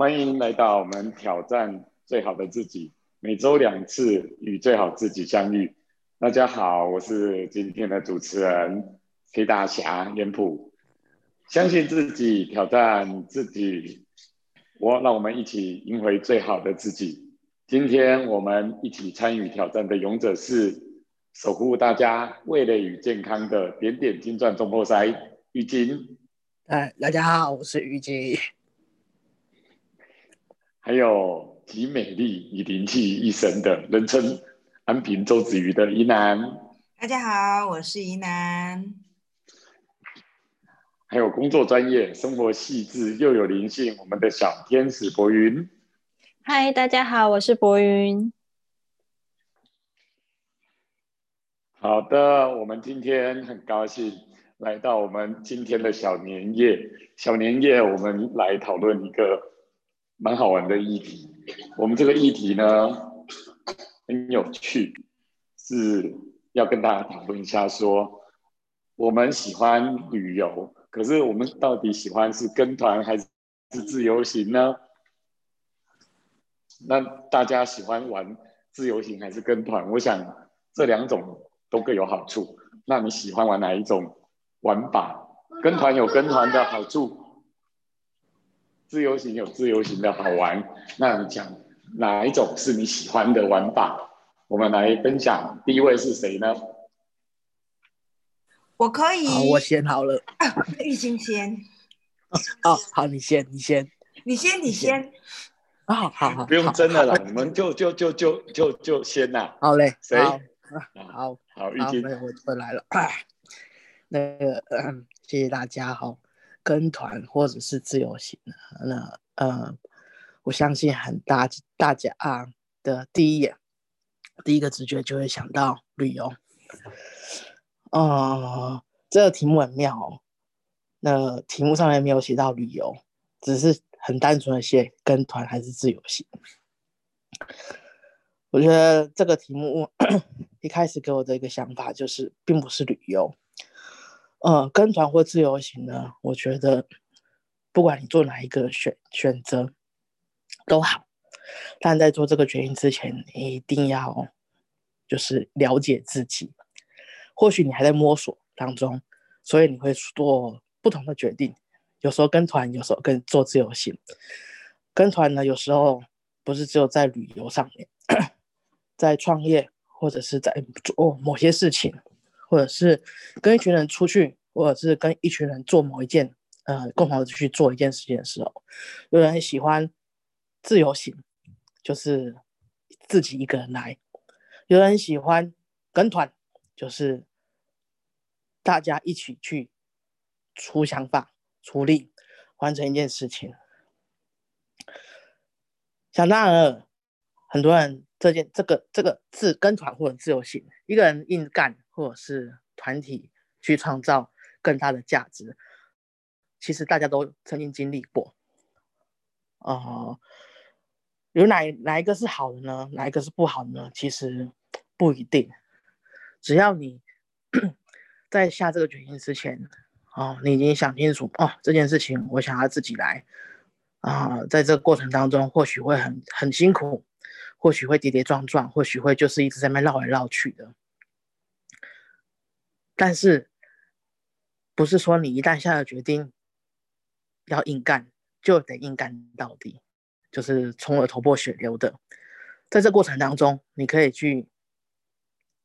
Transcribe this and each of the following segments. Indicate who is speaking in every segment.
Speaker 1: 欢迎来到我们挑战最好的自己，每周两次与最好自己相遇。大家好，我是今天的主持人黑大侠严普。相信自己，挑战自己，我让我们一起赢回最好的自己。今天我们一起参与挑战的勇者是守护大家味蕾与健康的点点金钻中破塞玉金。
Speaker 2: 哎，大家好，我是玉金。
Speaker 1: 还有集美丽以灵气一身的人称安平周子瑜的宜南，
Speaker 3: 大家好，我是宜南。
Speaker 1: 还有工作专业、生活细致又有灵性，我们的小天使博云。
Speaker 4: 嗨，大家好，我是博云。
Speaker 1: 好的，我们今天很高兴来到我们今天的小年夜。小年夜，我们来讨论一个。蛮好玩的议题，我们这个议题呢很有趣，是要跟大家讨论一下。说我们喜欢旅游，可是我们到底喜欢是跟团还是自由行呢？那大家喜欢玩自由行还是跟团？我想这两种都各有好处。那你喜欢玩哪一种玩法？跟团有跟团的好处。自由行有自由行的好玩，那你讲哪一种是你喜欢的玩法？我们来分享。第一位是谁呢？
Speaker 3: 我可以。
Speaker 2: 好，我先好了。
Speaker 3: 玉清先。
Speaker 2: 哦，好，你先，你先，
Speaker 3: 你先，你先。
Speaker 2: 啊，好好，
Speaker 1: 不用真的了，你们就就就就就就先呐。
Speaker 2: 好嘞，
Speaker 1: 谁？
Speaker 2: 好，
Speaker 1: 好，玉清，
Speaker 2: 我我来了。那个，谢谢大家，好。跟团或者是自由行那呃，我相信很大大家啊的第一眼，第一个直觉就会想到旅游。哦，这个题目很妙哦。那题目上面没有写到旅游，只是很单纯的写跟团还是自由行。我觉得这个题目 一开始给我的一个想法就是，并不是旅游。呃，跟团或自由行呢？我觉得，不管你做哪一个选选择都好，但在做这个决定之前，你一定要就是了解自己。或许你还在摸索当中，所以你会做不同的决定。有时候跟团，有时候跟做自由行。跟团呢，有时候不是只有在旅游上面，在创业或者是在做某些事情。或者是跟一群人出去，或者是跟一群人做某一件，呃，共同去做一件事情的时候，有人喜欢自由行，就是自己一个人来；有人喜欢跟团，就是大家一起去出想法、出力，完成一件事情。想当然了，很多人这件这个这个自跟团或者自由行，一个人硬干。或者是团体去创造更大的价值，其实大家都曾经经历过。哦，有哪哪一个是好的呢？哪一个是不好的呢？其实不一定。只要你 在下这个决定之前，哦，你已经想清楚哦，这件事情我想要自己来啊，在这个过程当中，或许会很很辛苦，或许会跌跌撞撞，或许会就是一直在那绕来绕去的。但是，不是说你一旦下了决定要硬干，就得硬干到底，就是冲而头破血流的。在这过程当中，你可以去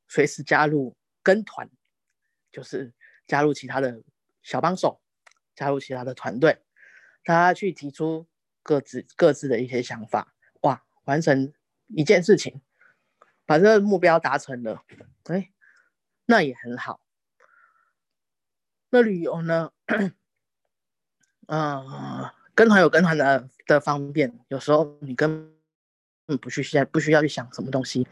Speaker 2: 随时加入跟团，就是加入其他的小帮手，加入其他的团队，大家去提出各自各自的一些想法，哇，完成一件事情，把这个目标达成了，哎，那也很好。那旅游呢？嗯，跟团有跟团的的方便，有时候你根本不需要不需要去想什么东西，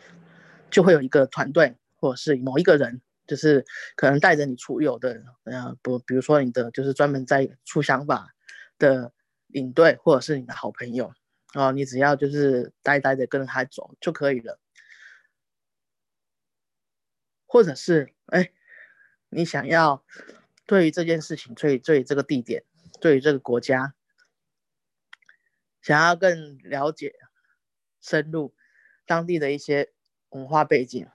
Speaker 2: 就会有一个团队或者是某一个人，就是可能带着你出游的，呃，不，比如说你的就是专门在出想法的领队，或者是你的好朋友，哦，你只要就是呆呆的跟着他走就可以了，或者是哎，你想要。对于这件事情，对对这个地点，对于这个国家，想要更了解深入当地的一些文化背景，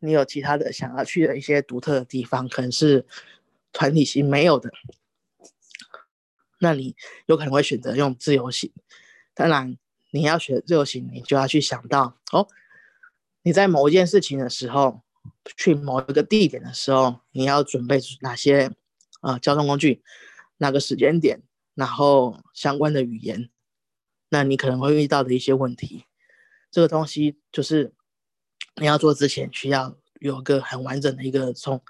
Speaker 2: 你有其他的想要去的一些独特的地方，可能是团体型没有的，那你有可能会选择用自由行。当然，你要选自由行，你就要去想到哦，你在某一件事情的时候，去某一个地点的时候，你要准备哪些啊交通工具，哪个时间点，然后相关的语言。那你可能会遇到的一些问题，这个东西就是你要做之前需要有个很完整的一个从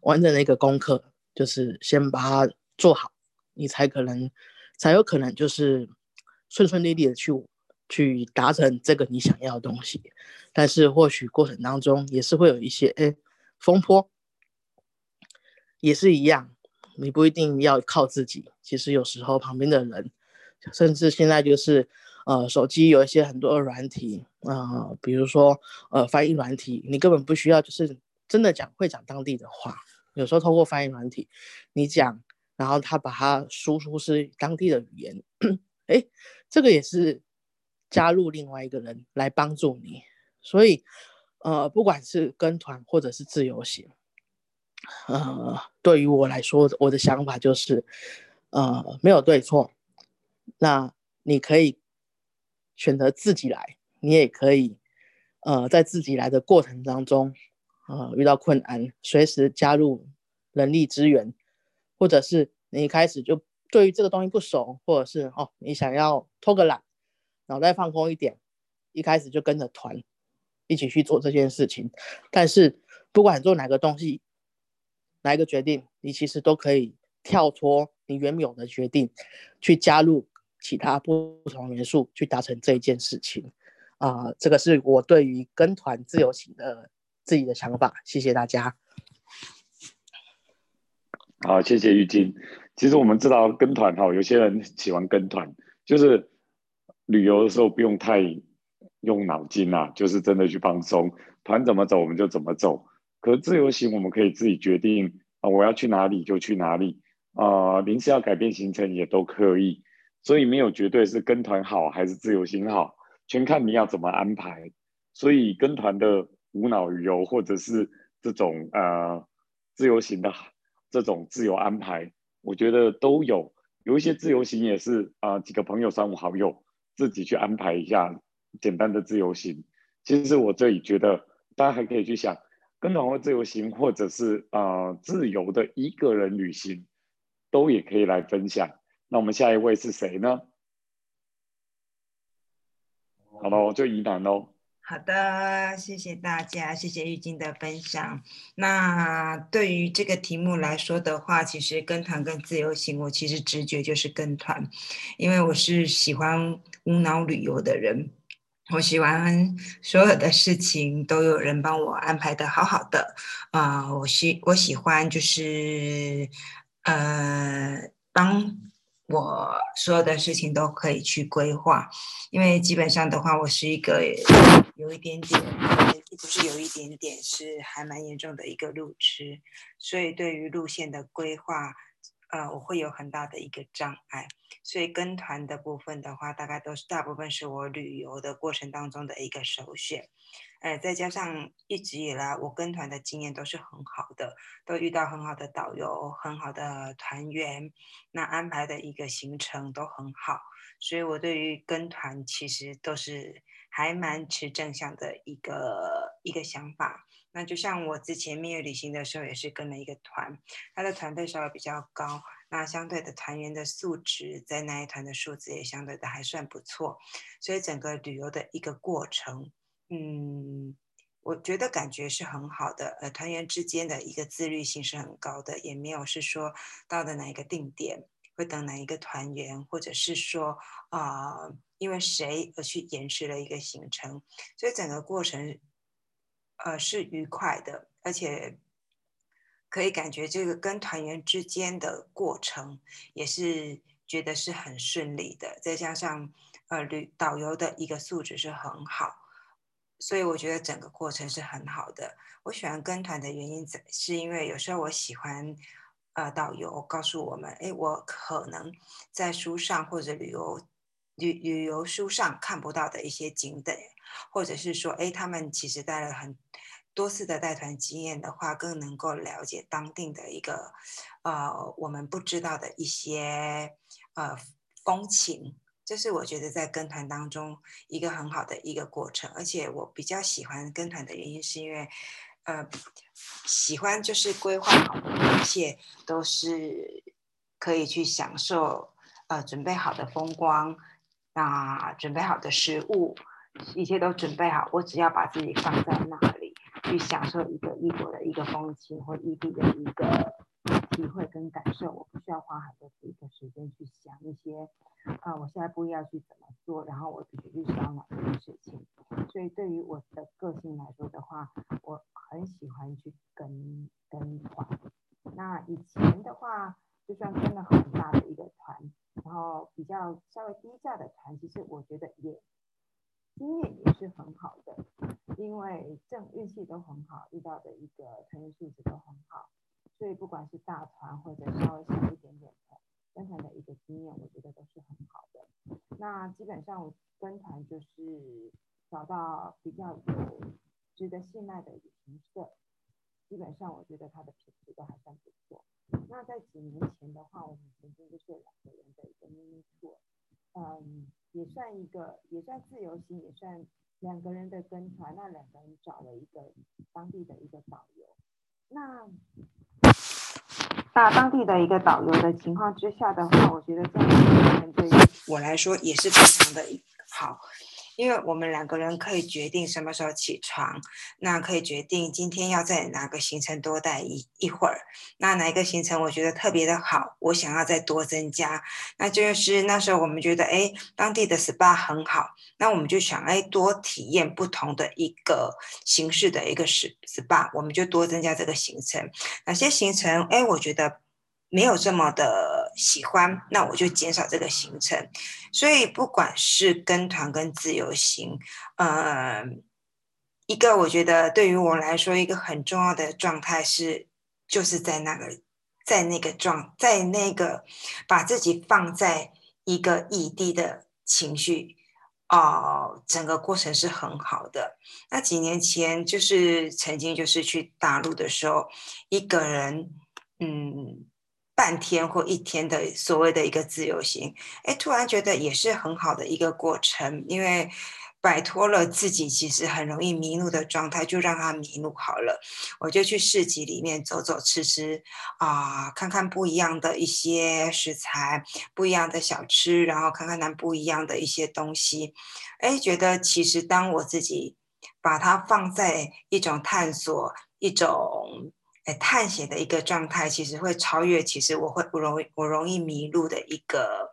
Speaker 2: 完整的一个功课，就是先把它做好，你才可能才有可能就是顺顺利利的去去达成这个你想要的东西。但是或许过程当中也是会有一些哎风波，也是一样，你不一定要靠自己，其实有时候旁边的人。甚至现在就是，呃，手机有一些很多的软体，啊，比如说呃翻译软体，你根本不需要就是真的讲会讲当地的话，有时候通过翻译软体，你讲，然后他把它输出是当地的语言，哎，这个也是加入另外一个人来帮助你，所以呃，不管是跟团或者是自由行，呃，对于我来说，我的想法就是，呃，没有对错。那你可以选择自己来，你也可以，呃，在自己来的过程当中，呃，遇到困难，随时加入人力资源，或者是你一开始就对于这个东西不熟，或者是哦，你想要偷个懒，脑袋放空一点，一开始就跟着团一起去做这件事情。但是不管做哪个东西，哪一个决定，你其实都可以跳脱你原有的决定，去加入。其他不同元素去达成这一件事情，啊，这个是我对于跟团自由行的自己的想法。谢谢大家。
Speaker 1: 好，谢谢玉晶。其实我们知道跟团哈，有些人喜欢跟团，就是旅游的时候不用太用脑筋啊，就是真的去放松，团怎么走我们就怎么走。可自由行我们可以自己决定啊，我要去哪里就去哪里啊，临时要改变行程也都可以。所以没有绝对是跟团好还是自由行好，全看你要怎么安排。所以跟团的无脑旅游，或者是这种呃自由行的这种自由安排，我觉得都有。有一些自由行也是啊几个朋友三五好友自己去安排一下简单的自由行。其实我这里觉得大家还可以去想跟团或自由行，或者是啊自由的一个人旅行，都也可以来分享。那我们下一位是谁呢？好喽，就宜南喽。
Speaker 3: 好的，谢谢大家，谢谢玉晶的分享。那对于这个题目来说的话，其实跟团跟自由行，我其实直觉就是跟团，因为我是喜欢无脑旅游的人，我喜欢所有的事情都有人帮我安排的好好的。啊，我喜我喜欢就是呃帮。我所有的事情都可以去规划，因为基本上的话，我是一个有一点点，不是有一点点，是还蛮严重的一个路痴，所以对于路线的规划，呃，我会有很大的一个障碍。所以跟团的部分的话，大概都是大部分是我旅游的过程当中的一个首选。呃，再加上一直以来我跟团的经验都是很好的，都遇到很好的导游、很好的团员，那安排的一个行程都很好，所以我对于跟团其实都是还蛮持正向的一个一个想法。那就像我之前蜜月旅行的时候，也是跟了一个团，他的团费稍微比较高，那相对的团员的素质在那一团的素质也相对的还算不错，所以整个旅游的一个过程。嗯，我觉得感觉是很好的，呃，团员之间的一个自律性是很高的，也没有是说到的哪一个定点会等哪一个团员，或者是说啊，因为谁而去延迟了一个行程，所以整个过程呃是愉快的，而且可以感觉这个跟团员之间的过程也是觉得是很顺利的，再加上呃旅导游的一个素质是很好。所以我觉得整个过程是很好的。我喜欢跟团的原因在，是因为有时候我喜欢，呃，导游告诉我们，哎，我可能在书上或者旅游旅旅游书上看不到的一些景点，或者是说，哎，他们其实带了很多次的带团经验的话，更能够了解当地的一个呃我们不知道的一些呃风情。这是我觉得在跟团当中一个很好的一个过程，而且我比较喜欢跟团的原因是因为，呃，喜欢就是规划好的一切都是可以去享受，呃，准备好的风光。那准备好的食物，一切都准备好，我只要把自己放在那里，去享受一个异国的一个风情或异地的一个体会跟感受。我不需要花很多的一个时间去想一些，啊，我下一步要去怎么做，然后我必须去想哪些事情。所以对于我的个性来说的话，我很喜欢去跟跟团。那以前的话，就算跟了很大的一个团。然后比较稍微低价的团，其实我觉得也经验也是很好的，因为正运气都很好，遇到的一个团员素质都很好，所以不管是大团或者稍微小一点点的跟团的一个经验，我觉得都是很好的。那基本上我跟团就是找到比较有值得信赖的旅行社，基本上我觉得它的品质都还算不错。那在几年前的话，我们曾经就是两个人的一个 mini tour，嗯，也算一个，也算自由行，也算两个人的跟团。那两个人找了一个当地的一个导游，那那当地的一个导游的情况之下的话，我觉得这样子对我来说也是非常的好。因为我们两个人可以决定什么时候起床，那可以决定今天要在哪个行程多待一一会儿。那哪一个行程我觉得特别的好，我想要再多增加，那就是那时候我们觉得，哎，当地的 SPA 很好，那我们就想，哎，多体验不同的一个形式的一个 SPA，我们就多增加这个行程。哪些行程，哎，我觉得。没有这么的喜欢，那我就减少这个行程。所以不管是跟团跟自由行，呃，一个我觉得对于我来说一个很重要的状态是，就是在那个在那个状在那个把自己放在一个异地的情绪，哦，整个过程是很好的。那几年前就是曾经就是去大陆的时候，一个人，嗯。半天或一天的所谓的一个自由行，哎，突然觉得也是很好的一个过程，因为摆脱了自己其实很容易迷路的状态，就让他迷路好了。我就去市集里面走走吃吃啊，看看不一样的一些食材，不一样的小吃，然后看看那不一样的一些东西，哎，觉得其实当我自己把它放在一种探索一种。哎，探险的一个状态，其实会超越，其实我会我容易，我容易迷路的一个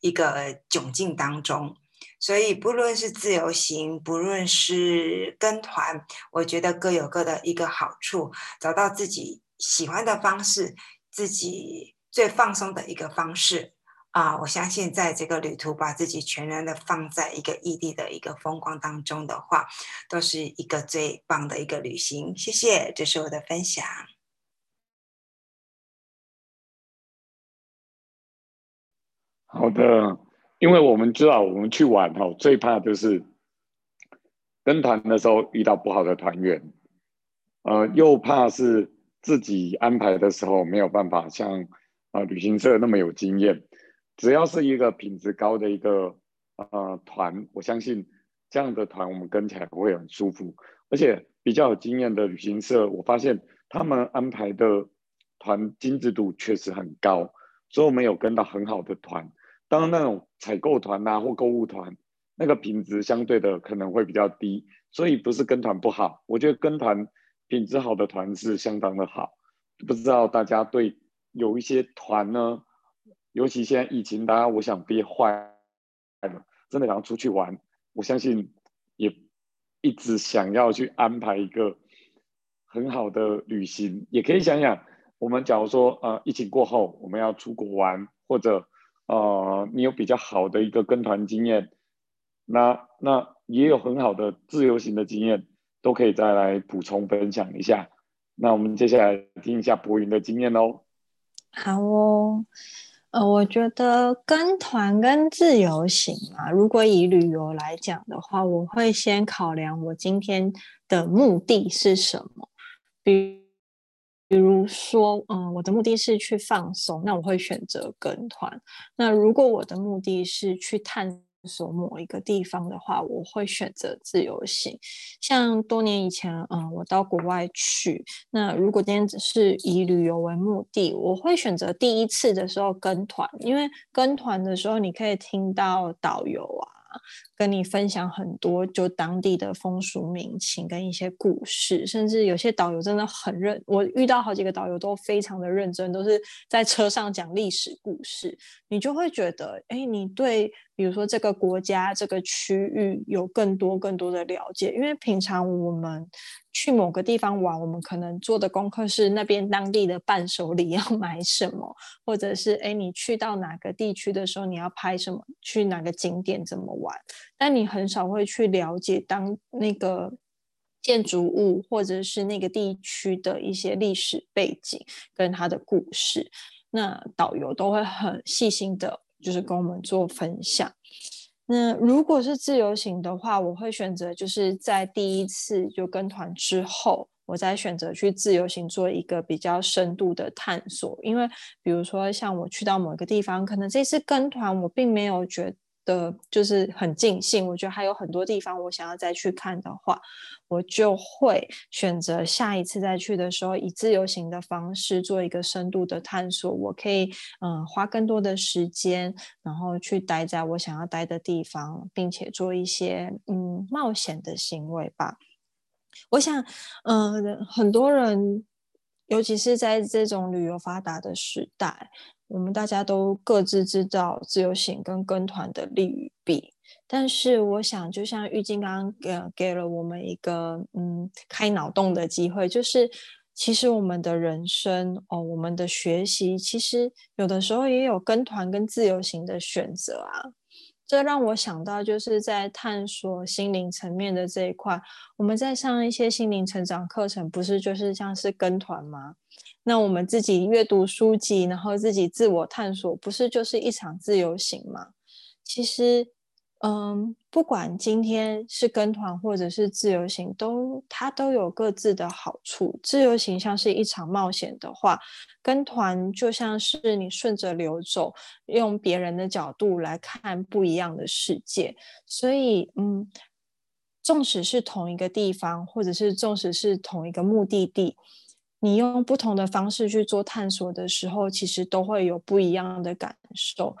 Speaker 3: 一个窘境当中。所以，不论是自由行，不论是跟团，我觉得各有各的一个好处。找到自己喜欢的方式，自己最放松的一个方式。啊，我相信在这个旅途把自己全然的放在一个异地的一个风光当中的话，都是一个最棒的一个旅行。谢谢，这是我的分享。
Speaker 1: 好的，因为我们知道我们去玩哈，最怕就是跟团的时候遇到不好的团员，呃，又怕是自己安排的时候没有办法像啊旅行社那么有经验。只要是一个品质高的一个呃团，我相信这样的团我们跟起来不会很舒服。而且比较有经验的旅行社，我发现他们安排的团精致度确实很高，所以我们有跟到很好的团。当那种采购团呐或购物团，那个品质相对的可能会比较低。所以不是跟团不好，我觉得跟团品质好的团是相当的好。不知道大家对有一些团呢？尤其现在疫情，大家我想憋坏了，真的想要出去玩。我相信也一直想要去安排一个很好的旅行。也可以想想，我们假如说呃疫情过后我们要出国玩，或者呃你有比较好的一个跟团经验，那那也有很好的自由行的经验，都可以再来补充分享一下。那我们接下来听一下博云的经验喽。
Speaker 4: 好哦。呃，我觉得跟团跟自由行啊，如果以旅游来讲的话，我会先考量我今天的目的是什么。比比如说，嗯，我的目的是去放松，那我会选择跟团。那如果我的目的是去探索某一个地方的话，我会选择自由行。像多年以前，嗯，我到国外去，那如果今天只是以旅游为目的，我会选择第一次的时候跟团，因为跟团的时候你可以听到导游啊。跟你分享很多就当地的风俗民情跟一些故事，甚至有些导游真的很认，我遇到好几个导游都非常的认真，都是在车上讲历史故事，你就会觉得，哎，你对比如说这个国家这个区域有更多更多的了解，因为平常我们。去某个地方玩，我们可能做的功课是那边当地的伴手礼要 买什么，或者是哎，你去到哪个地区的时候你要拍什么，去哪个景点怎么玩，但你很少会去了解当那个建筑物或者是那个地区的一些历史背景跟它的故事。那导游都会很细心的，就是跟我们做分享。那如果是自由行的话，我会选择就是在第一次就跟团之后，我再选择去自由行做一个比较深度的探索。因为比如说像我去到某个地方，可能这次跟团我并没有觉。的就是很尽兴，我觉得还有很多地方我想要再去看的话，我就会选择下一次再去的时候，以自由行的方式做一个深度的探索。我可以嗯花更多的时间，然后去待在我想要待的地方，并且做一些嗯冒险的行为吧。我想嗯很多人，尤其是在这种旅游发达的时代。我们大家都各自知道自由行跟跟团的利与弊，但是我想，就像玉晶刚刚给给了我们一个嗯开脑洞的机会，就是其实我们的人生哦，我们的学习，其实有的时候也有跟团跟自由行的选择啊。这让我想到，就是在探索心灵层面的这一块，我们在上一些心灵成长课程，不是就是像是跟团吗？那我们自己阅读书籍，然后自己自我探索，不是就是一场自由行吗？其实，嗯，不管今天是跟团或者是自由行，都它都有各自的好处。自由行像是一场冒险的话，跟团就像是你顺着流走，用别人的角度来看不一样的世界。所以，嗯，纵使是同一个地方，或者是纵使是同一个目的地。你用不同的方式去做探索的时候，其实都会有不一样的感受。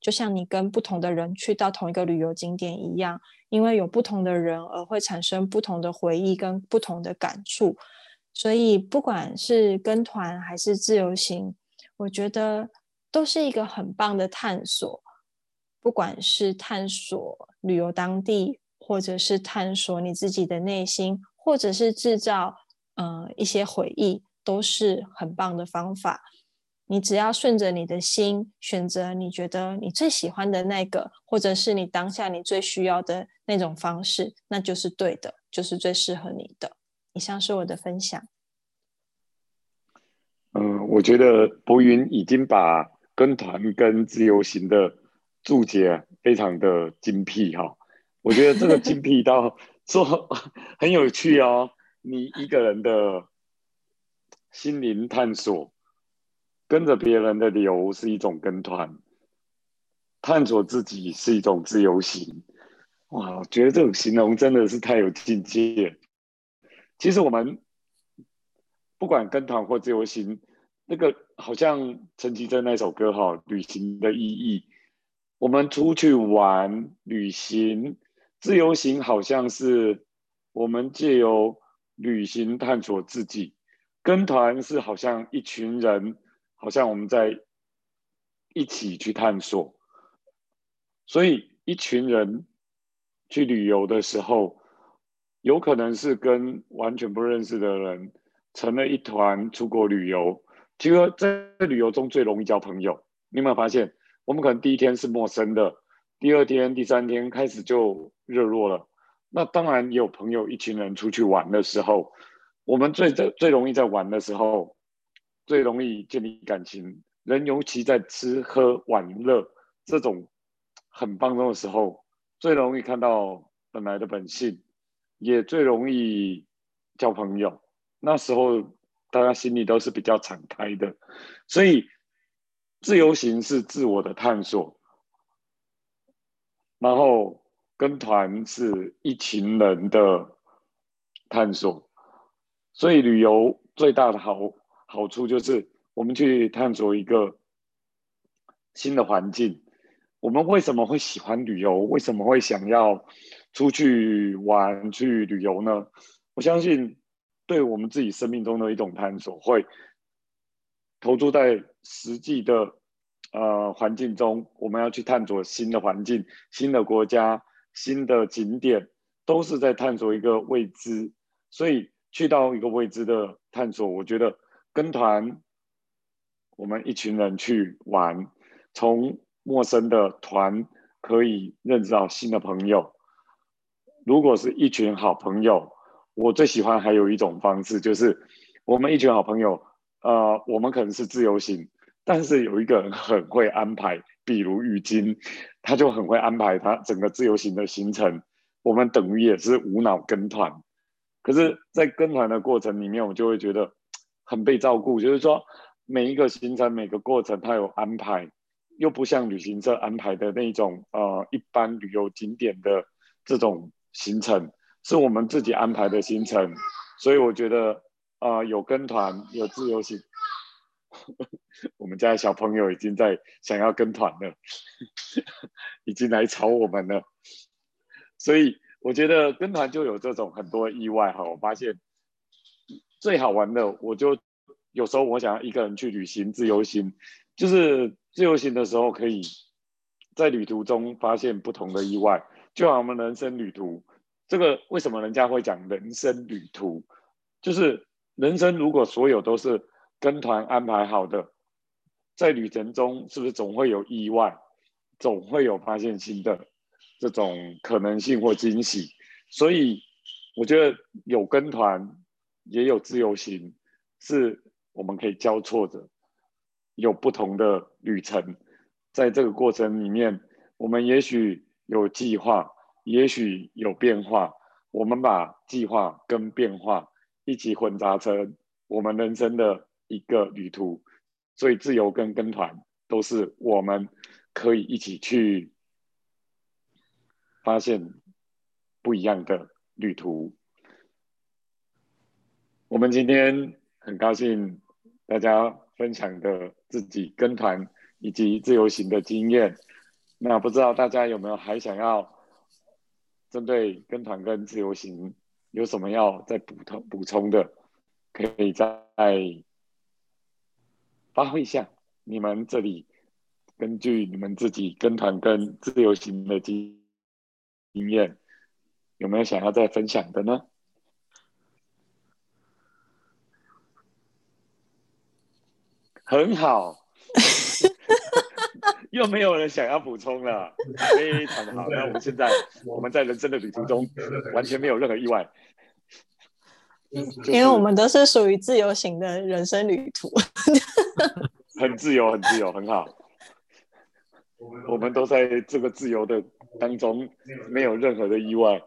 Speaker 4: 就像你跟不同的人去到同一个旅游景点一样，因为有不同的人而会产生不同的回忆跟不同的感触。所以，不管是跟团还是自由行，我觉得都是一个很棒的探索。不管是探索旅游当地，或者是探索你自己的内心，或者是制造。嗯，一些回忆都是很棒的方法。你只要顺着你的心，选择你觉得你最喜欢的那个，或者是你当下你最需要的那种方式，那就是对的，就是最适合你的。以上是我的分享。
Speaker 1: 嗯，我觉得博云已经把跟团跟自由行的注解非常的精辟哈。我觉得这个精辟到 说很有趣哦。你一个人的心灵探索，跟着别人的流是一种跟团；探索自己是一种自由行。哇，我觉得这种形容真的是太有境界。其实我们不管跟团或自由行，那个好像陈绮贞那首歌哈，旅行的意义。我们出去玩、旅行、自由行，好像是我们借由。旅行探索自己，跟团是好像一群人，好像我们在一起去探索。所以一群人去旅游的时候，有可能是跟完全不认识的人成了一团出国旅游。其实，在旅游中最容易交朋友。你有没有发现，我们可能第一天是陌生的，第二天、第三天开始就热络了。那当然有朋友，一群人出去玩的时候，我们最最最容易在玩的时候，最容易建立感情，人尤其在吃喝玩乐这种很放松的时候，最容易看到本来的本性，也最容易交朋友。那时候大家心里都是比较敞开的，所以自由行是自我的探索，然后跟团是一群人的探索。所以旅游最大的好好处就是，我们去探索一个新的环境。我们为什么会喜欢旅游？为什么会想要出去玩、去旅游呢？我相信，对我们自己生命中的一种探索，会投注在实际的呃环境中。我们要去探索新的环境、新的国家、新的景点，都是在探索一个未知。所以。去到一个未知的探索，我觉得跟团，我们一群人去玩，从陌生的团可以认识到新的朋友。如果是一群好朋友，我最喜欢还有一种方式，就是我们一群好朋友，呃，我们可能是自由行，但是有一个人很会安排，比如雨金，他就很会安排他整个自由行的行程，我们等于也是无脑跟团。可是，在跟团的过程里面，我就会觉得很被照顾。就是说，每一个行程、每个过程，它有安排，又不像旅行社安排的那种呃一般旅游景点的这种行程，是我们自己安排的行程。所以我觉得啊，有跟团，有自由行。我们家小朋友已经在想要跟团了，已经来吵我们了。所以。我觉得跟团就有这种很多意外哈，我发现最好玩的，我就有时候我想要一个人去旅行自由行，就是自由行的时候可以在旅途中发现不同的意外，就像我们人生旅途，这个为什么人家会讲人生旅途，就是人生如果所有都是跟团安排好的，在旅程中是不是总会有意外，总会有发现新的。这种可能性或惊喜，所以我觉得有跟团也有自由行，是我们可以交错着，有不同的旅程。在这个过程里面，我们也许有计划，也许有变化。我们把计划跟变化一起混杂成我们人生的一个旅途。所以，自由跟跟团都是我们可以一起去。发现不一样的旅途。我们今天很高兴大家分享的自己跟团以及自由行的经验。那不知道大家有没有还想要针对跟团跟自由行有什么要再补充补充的？可以再发挥一下你们这里根据你们自己跟团跟自由行的经。经验有没有想要再分享的呢？很好，又没有人想要补充了，非常的好。那我们现在我们在人生的旅途中完全没有任何意外，
Speaker 4: 因为我们都是属于自由型的人生旅途，
Speaker 1: 很自由，很自由，很好。我们都在这个自由的。当中没有任何的意外，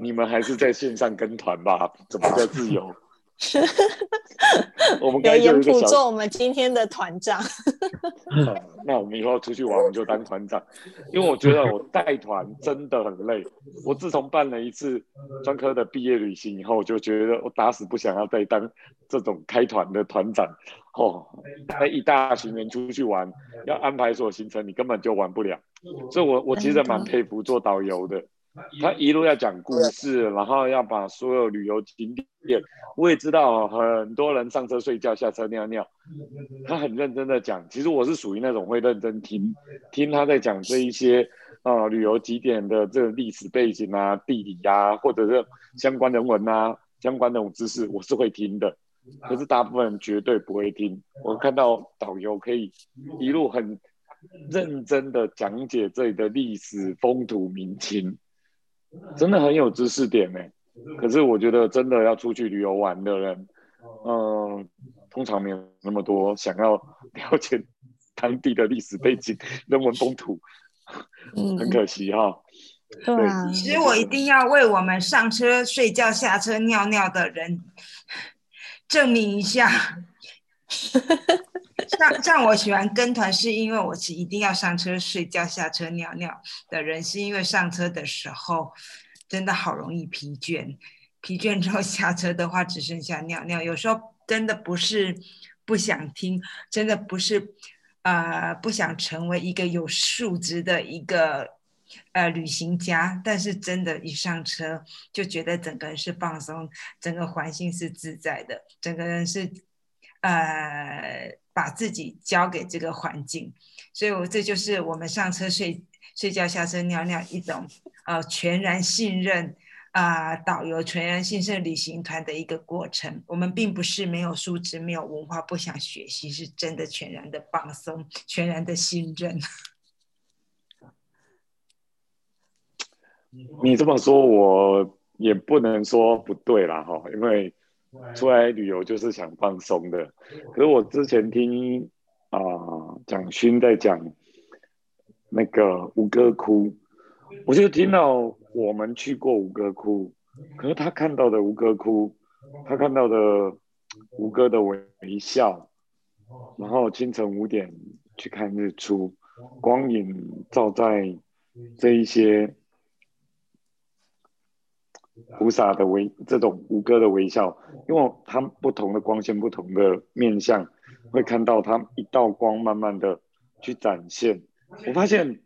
Speaker 1: 你们还是在线上跟团吧？怎么叫自由？我们
Speaker 4: 有严普做我们今天的团长。
Speaker 1: 那我们以后出去玩，我们就当团长，因为我觉得我带团真的很累。我自从办了一次专科的毕业旅行以后，我就觉得我打死不想要再当这种开团的团长。哦，带一大群人出去玩，要安排所有行程，你根本就玩不了。所以，我我其实蛮佩服做导游的。他一路要讲故事，然后要把所有旅游景点，我也知道很多人上车睡觉，下车尿尿，他很认真的讲。其实我是属于那种会认真听，听他在讲这一些呃旅游景点的这个历史背景啊、地理啊，或者是相关人文啊、相关那种知识，我是会听的。可是大部分人绝对不会听。我看到导游可以一路很认真的讲解这里的历史、风土民情。真的很有知识点呢，可是我觉得真的要出去旅游玩的人，嗯，通常没有那么多想要了解当地的历史背景、人文风土，很可惜哈。
Speaker 4: 对啊，
Speaker 3: 其实我一定要为我们上车睡觉、下车尿尿的人证明一下。像像我喜欢跟团，是因为我是一定要上车睡觉、下车尿尿的人，是因为上车的时候真的好容易疲倦，疲倦之后下车的话只剩下尿尿。有时候真的不是不想听，真的不是呃不想成为一个有素质的一个呃旅行家，但是真的，一上车就觉得整个人是放松，整个环境是自在的，整个人是。呃，把自己交给这个环境，所以我这就是我们上车睡睡觉、下车尿尿一种呃全然信任啊导游、全然信任旅行团的一个过程。我们并不是没有素质、没有文化、不想学习，是真的全然的放松、全然的信任。
Speaker 1: 你这么说，我也不能说不对啦，哈，因为。出来旅游就是想放松的，可是我之前听啊蒋勋在讲那个吴哥窟，我就听到我们去过吴哥窟，可是他看到的吴哥窟，他看到的吴哥的微笑，然后清晨五点去看日出，光影照在这一些。菩萨的微这种吴哥的微笑，因为它不同的光线、不同的面相，会看到它一道光慢慢的去展现。我发现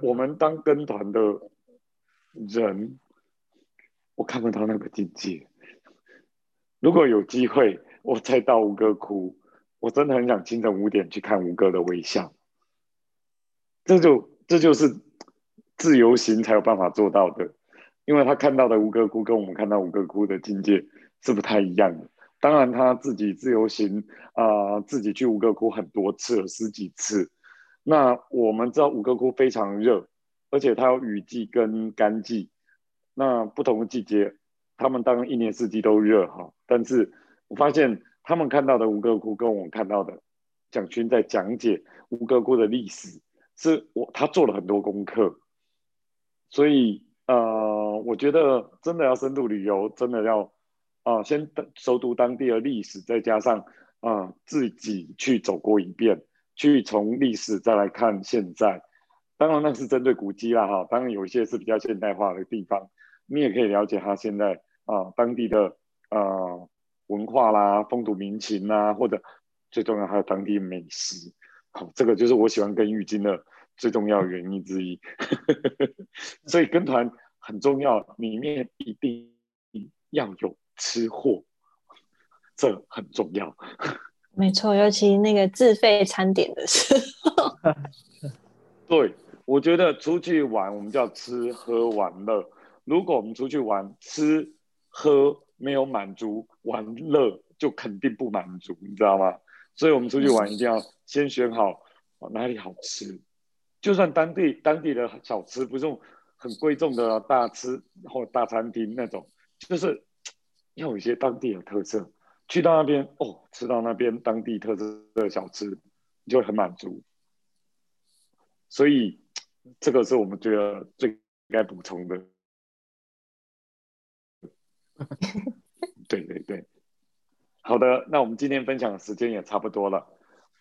Speaker 1: 我们当跟团的人，我看不到那个境界。如果有机会，我再到吴哥窟，我真的很想清晨五点去看吴哥的微笑。这就这就是自由行才有办法做到的。因为他看到的吴哥窟跟我们看到吴哥窟的境界是不太一样的。当然他自己自由行啊，自己去吴哥窟很多次了，十几次。那我们知道吴哥窟非常热，而且它有雨季跟干季。那不同的季节，他们当然一年四季都热哈。但是我发现他们看到的吴哥窟跟我们看到的蒋勋在讲解吴哥窟的历史，是我他做了很多功课，所以呃。我觉得真的要深度旅游，真的要啊，先熟读当地的历史，再加上啊自己去走过一遍，去从历史再来看现在。当然那是针对古迹啦哈，当然有一些是比较现代化的地方，你也可以了解它现在啊当地的呃文化啦、风土民情啦，或者最重要还有当地美食。好，这个就是我喜欢跟玉金的最重要原因之一。所以跟团。很重要，里面一定要有吃货，这很重要。
Speaker 4: 没错，尤其那个自费餐点的时候。
Speaker 1: 对，我觉得出去玩，我们叫吃喝玩乐。如果我们出去玩，吃喝没有满足，玩乐就肯定不满足，你知道吗？所以我们出去玩一定要先选好哪里好吃，就算当地当地的小吃不用。很贵重的大吃或大餐厅那种，就是要有一些当地的特色。去到那边哦，吃到那边当地特色的小吃，你就很满足。所以这个是我们觉得最应该补充的。对对对，好的，那我们今天分享的时间也差不多了。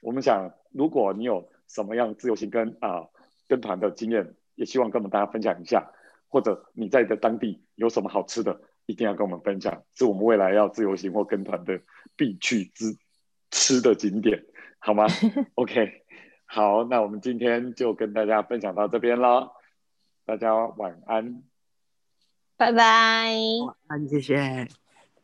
Speaker 1: 我们想，如果你有什么样自由行跟啊跟团的经验，也希望跟我们大家分享一下，或者你在的当地有什么好吃的，一定要跟我们分享，是我们未来要自由行或跟团的必去之吃的景点，好吗？OK，好，那我们今天就跟大家分享到这边了，大家晚安，
Speaker 4: 拜拜，
Speaker 2: 晚安，谢谢。